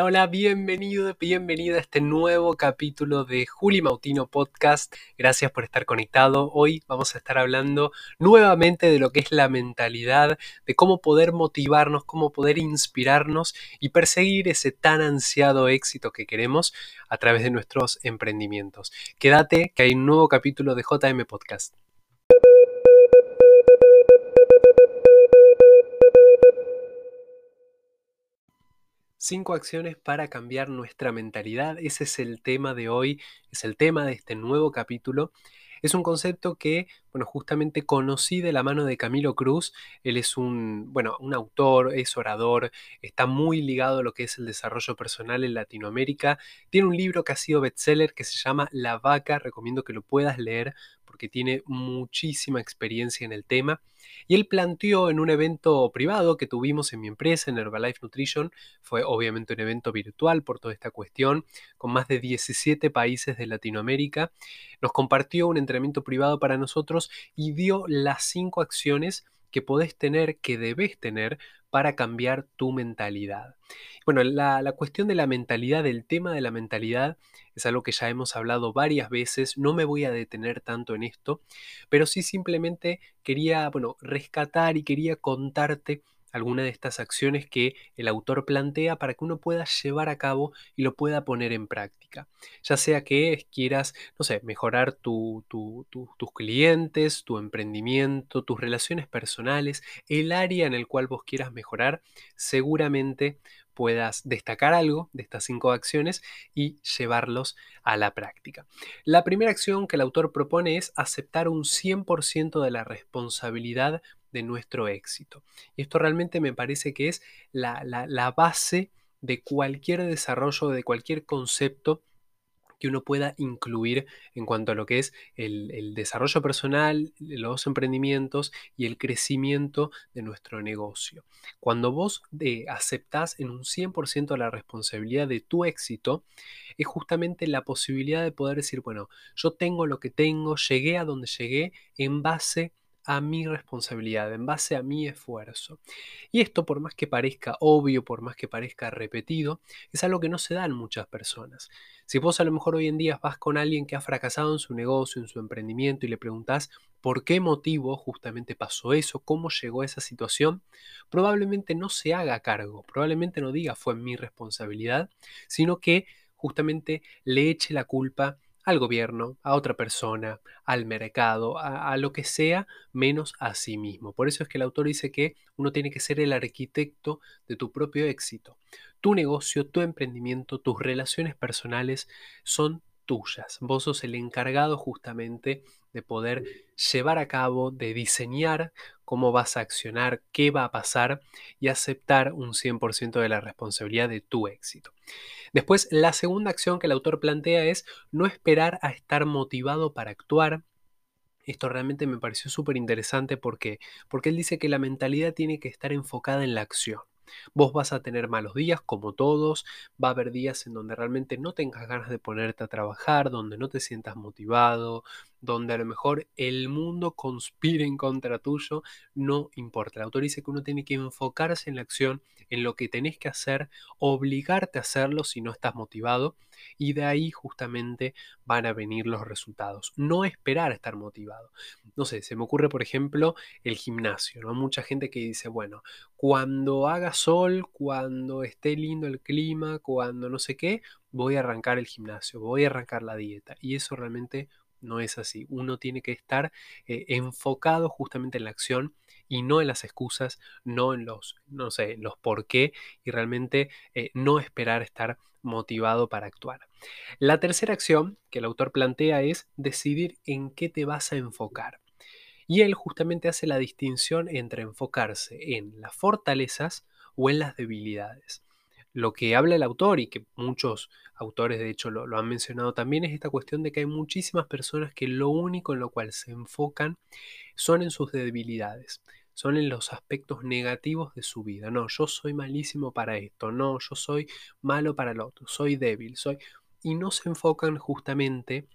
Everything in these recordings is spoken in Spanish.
Hola, bienvenido, bienvenida a este nuevo capítulo de Juli Mautino Podcast. Gracias por estar conectado. Hoy vamos a estar hablando nuevamente de lo que es la mentalidad, de cómo poder motivarnos, cómo poder inspirarnos y perseguir ese tan ansiado éxito que queremos a través de nuestros emprendimientos. Quédate que hay un nuevo capítulo de JM Podcast. Cinco acciones para cambiar nuestra mentalidad. Ese es el tema de hoy, es el tema de este nuevo capítulo. Es un concepto que, bueno, justamente conocí de la mano de Camilo Cruz. Él es un, bueno, un autor, es orador, está muy ligado a lo que es el desarrollo personal en Latinoamérica. Tiene un libro que ha sido bestseller que se llama La Vaca. Recomiendo que lo puedas leer porque tiene muchísima experiencia en el tema. Y él planteó en un evento privado que tuvimos en mi empresa, en Herbalife Nutrition, fue obviamente un evento virtual por toda esta cuestión, con más de 17 países de Latinoamérica, nos compartió un entrenamiento privado para nosotros y dio las cinco acciones que podés tener, que debes tener para cambiar tu mentalidad. Bueno, la, cuestión de la mentalidad, el tema de la mentalidad, es algo que ya hemos hablado varias veces, no me voy a detener tanto en esto, pero sí simplemente quería, bueno, rescatar y quería contarte alguna de estas acciones que el autor plantea para que uno pueda llevar a cabo y lo pueda poner en práctica. Ya sea que quieras, no sé, mejorar tus clientes, tu emprendimiento, tus relaciones personales, el área en el cual vos quieras mejorar, seguramente puedas destacar algo de estas cinco acciones y llevarlos a la práctica. La primera acción que el autor propone es aceptar un 100% de la responsabilidad de nuestro éxito. Y esto realmente me parece que es la, la base de cualquier desarrollo, de cualquier concepto que uno pueda incluir en cuanto a lo que es el, desarrollo personal, los emprendimientos y el crecimiento de nuestro negocio. Cuando vos de, aceptás en un 100% la responsabilidad de tu éxito, es justamente la posibilidad de poder decir, bueno, yo tengo lo que tengo, llegué a donde llegué en base a mi responsabilidad, en base a mi esfuerzo. Y esto, por más que parezca obvio, por más que parezca repetido, es algo que no se da en muchas personas. Si vos a lo mejor hoy en día vas con alguien que ha fracasado en su negocio, en su emprendimiento, y le preguntás por qué motivo justamente pasó eso, cómo llegó a esa situación, probablemente no se haga cargo, probablemente no diga fue mi responsabilidad, sino que justamente le eche la culpa al gobierno, a otra persona, al mercado, a, lo que sea, menos a sí mismo. Por eso es que el autor dice que uno tiene que ser el arquitecto de tu propio éxito. Tu negocio, tu emprendimiento, tus relaciones personales son tuyas. Vos sos el encargado justamente de poder llevar a cabo, de diseñar cómo vas a accionar, qué va a pasar y aceptar un 100% de la responsabilidad de tu éxito. Después, la segunda acción que el autor plantea es no esperar a estar motivado para actuar. Esto realmente me pareció súper interesante porque, porque él dice que la mentalidad tiene que estar enfocada en la acción. Vos vas a tener malos días como todos, va a haber días en donde realmente no tengas ganas de ponerte a trabajar, donde no te sientas motivado, donde a lo mejor el mundo conspire en contra tuyo, no importa. El autor dice que uno tiene que enfocarse en la acción, en lo que tenés que hacer, obligarte a hacerlo si no estás motivado y de ahí justamente van a venir los resultados. No esperar a estar motivado. No sé, se me ocurre por ejemplo el gimnasio, ¿no? Mucha gente que dice, bueno, cuando haga sol, cuando esté lindo el clima, cuando no sé qué, voy a arrancar el gimnasio, voy a arrancar la dieta y eso realmente no es así. Uno tiene que estar eh, enfocado justamente en la acción y no en las excusas, no en los, no sé, los por qué y realmente eh, no esperar estar motivado para actuar. La tercera acción que el autor plantea es decidir en qué te vas a enfocar. Y él justamente hace la distinción entre enfocarse en las fortalezas o en las debilidades lo que habla el autor y que muchos autores de hecho lo, han mencionado también es esta cuestión de que hay muchísimas personas que lo único en lo cual se enfocan son en sus debilidades, son en los aspectos negativos de su vida. No, yo soy malísimo para esto, no, yo soy malo para lo otro, soy débil, soy... Y no se enfocan justamente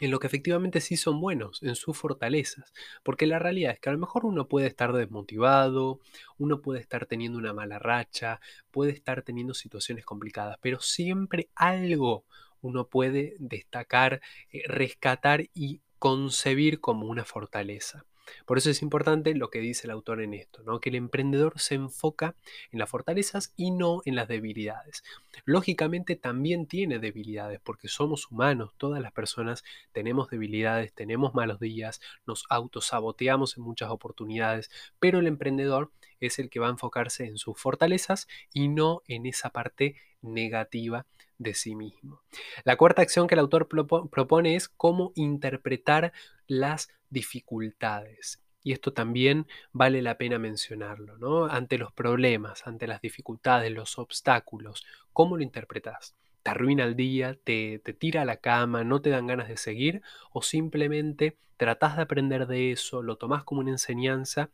en lo que efectivamente sí son buenos, en sus fortalezas. Porque la realidad es que a lo mejor uno puede estar desmotivado, uno puede estar teniendo una mala racha, puede estar teniendo situaciones complicadas, pero siempre algo uno puede destacar, eh, rescatar y concebir como una fortaleza. Por eso es importante lo que dice el autor en esto, ¿no? que el emprendedor se enfoca en las fortalezas y no en las debilidades. Lógicamente también tiene debilidades porque somos humanos, todas las personas tenemos debilidades, tenemos malos días, nos autosaboteamos en muchas oportunidades, pero el emprendedor es el que va a enfocarse en sus fortalezas y no en esa parte negativa de sí mismo. La cuarta acción que el autor propone es cómo interpretar las dificultades. Y esto también vale la pena mencionarlo, ¿no? Ante los problemas, ante las dificultades, los obstáculos, ¿cómo lo interpretas? ¿Te arruina el día? Te, ¿Te tira a la cama? ¿No te dan ganas de seguir? ¿O simplemente tratás de aprender de eso, lo tomás como una enseñanza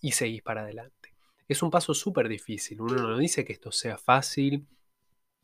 y seguís para adelante? Es un paso súper difícil. Uno no dice que esto sea fácil,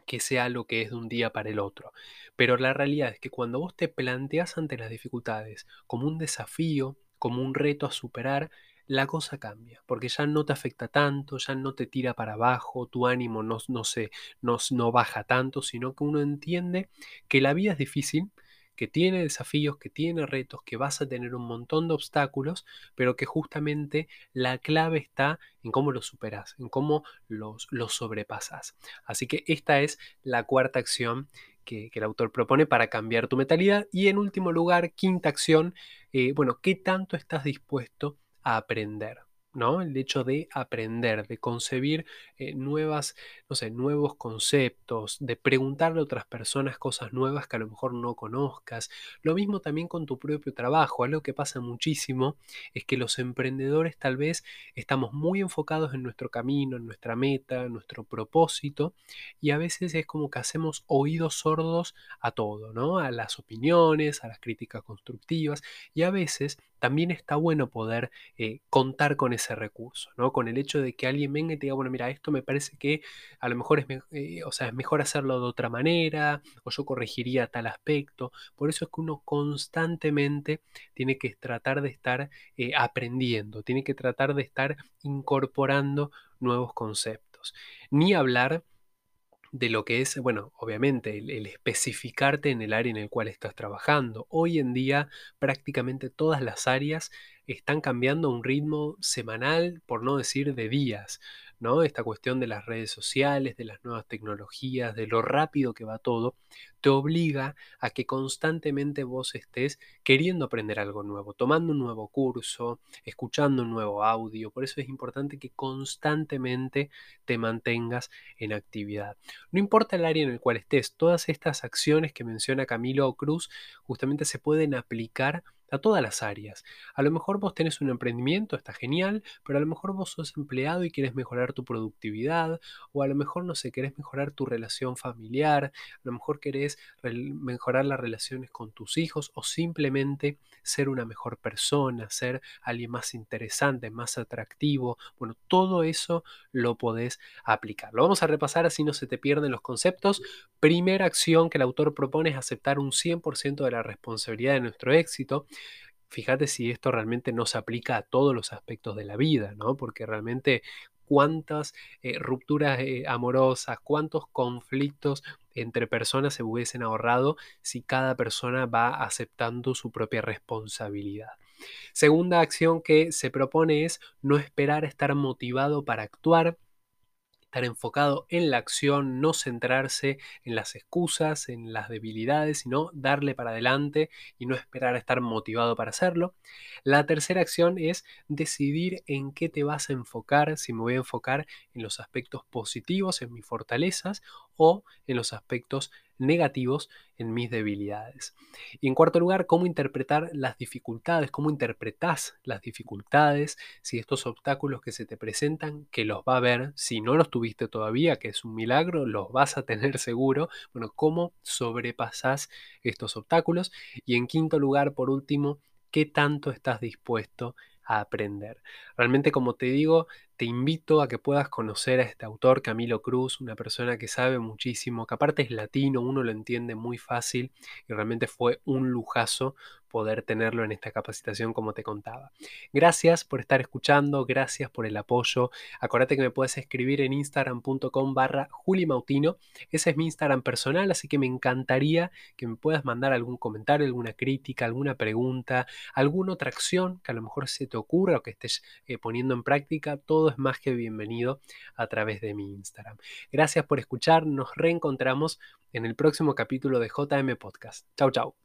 que sea lo que es de un día para el otro. Pero la realidad es que cuando vos te planteas ante las dificultades como un desafío, como un reto a superar, la cosa cambia, porque ya no te afecta tanto, ya no te tira para abajo, tu ánimo no, no, se, no, no baja tanto, sino que uno entiende que la vida es difícil, que tiene desafíos, que tiene retos, que vas a tener un montón de obstáculos, pero que justamente la clave está en cómo los superas, en cómo los, los sobrepasas. Así que esta es la cuarta acción que, el autor propone para cambiar tu mentalidad. Y en último lugar, quinta acción, eh, bueno, ¿qué tanto estás dispuesto a aprender? ¿No? El hecho de aprender, de concebir eh, nuevas, no sé, nuevos conceptos, de preguntarle a otras personas cosas nuevas que a lo mejor no conozcas. Lo mismo también con tu propio trabajo. Algo que pasa muchísimo es que los emprendedores tal vez estamos muy enfocados en nuestro camino, en nuestra meta, en nuestro propósito, y a veces es como que hacemos oídos sordos a todo, ¿no? A las opiniones, a las críticas constructivas, y a veces también está bueno poder eh, contar con ese recurso, ¿no? Con el hecho de que alguien venga y te diga, bueno, mira, esto me parece que a lo mejor es, eh, o sea, es mejor hacerlo de otra manera, o yo corregiría tal aspecto. Por eso es que uno constantemente tiene que tratar de estar eh, aprendiendo, tiene que tratar de estar incorporando nuevos conceptos. Ni hablar de lo que es, bueno, obviamente el, especificarte en el área en el cual estás trabajando. Hoy en día prácticamente todas las áreas están cambiando a un ritmo semanal, por no decir de días. Esta cuestión de las redes sociales, de las nuevas tecnologías, de lo rápido que va todo, te obliga a que constantemente vos estés queriendo aprender algo nuevo, tomando un nuevo curso, escuchando un nuevo audio. Por eso es importante que constantemente te mantengas en actividad. No importa el área en el cual estés, todas estas acciones que menciona Camilo Cruz justamente se pueden aplicar a todas las áreas. A lo mejor vos tenés un emprendimiento, está genial, pero a lo mejor vos sos empleado y quieres mejorar tu productividad, o a lo mejor, no sé, querés mejorar tu relación familiar, a lo mejor querés mejorar las relaciones con tus hijos, o simplemente ser una mejor persona, ser alguien más interesante, más atractivo. Bueno, todo eso lo podés aplicar. Lo vamos a repasar así no se te pierden los conceptos. Primera acción que el autor propone es aceptar un 100% de la responsabilidad de nuestro éxito fíjate si esto realmente no se aplica a todos los aspectos de la vida, ¿no? Porque realmente cuántas eh, rupturas eh, amorosas, cuántos conflictos entre personas se hubiesen ahorrado si cada persona va aceptando su propia responsabilidad. Segunda acción que se propone es no esperar estar motivado para actuar, estar enfocado en la acción, no centrarse en las excusas, en las debilidades, sino darle para adelante y no esperar a estar motivado para hacerlo. La tercera acción es decidir en qué te vas a enfocar, si me voy a enfocar en los aspectos positivos, en mis fortalezas, o en los aspectos negativos en mis debilidades. Y en cuarto lugar, cómo interpretar las dificultades, cómo interpretas las dificultades, si estos obstáculos que se te presentan, que los va a ver, si no los tuviste todavía, que es un milagro, los vas a tener seguro, bueno, cómo sobrepasas estos obstáculos. Y en quinto lugar, por último, qué tanto estás dispuesto a aprender. Realmente, como te digo, te invito a que puedas conocer a este autor, Camilo Cruz, una persona que sabe muchísimo, que aparte es latino, uno lo entiende muy fácil y realmente fue un lujazo poder tenerlo en esta capacitación como te contaba. Gracias por estar escuchando, gracias por el apoyo. Acuérdate que me puedes escribir en instagram.com barra julimautino. Ese es mi Instagram personal, así que me encantaría que me puedas mandar algún comentario, alguna crítica, alguna pregunta, alguna otra acción que a lo mejor se te ocurra o que estés eh, poniendo en práctica. Todo es más que bienvenido a través de mi Instagram. Gracias por escuchar, nos reencontramos en el próximo capítulo de JM Podcast. Chau, chau.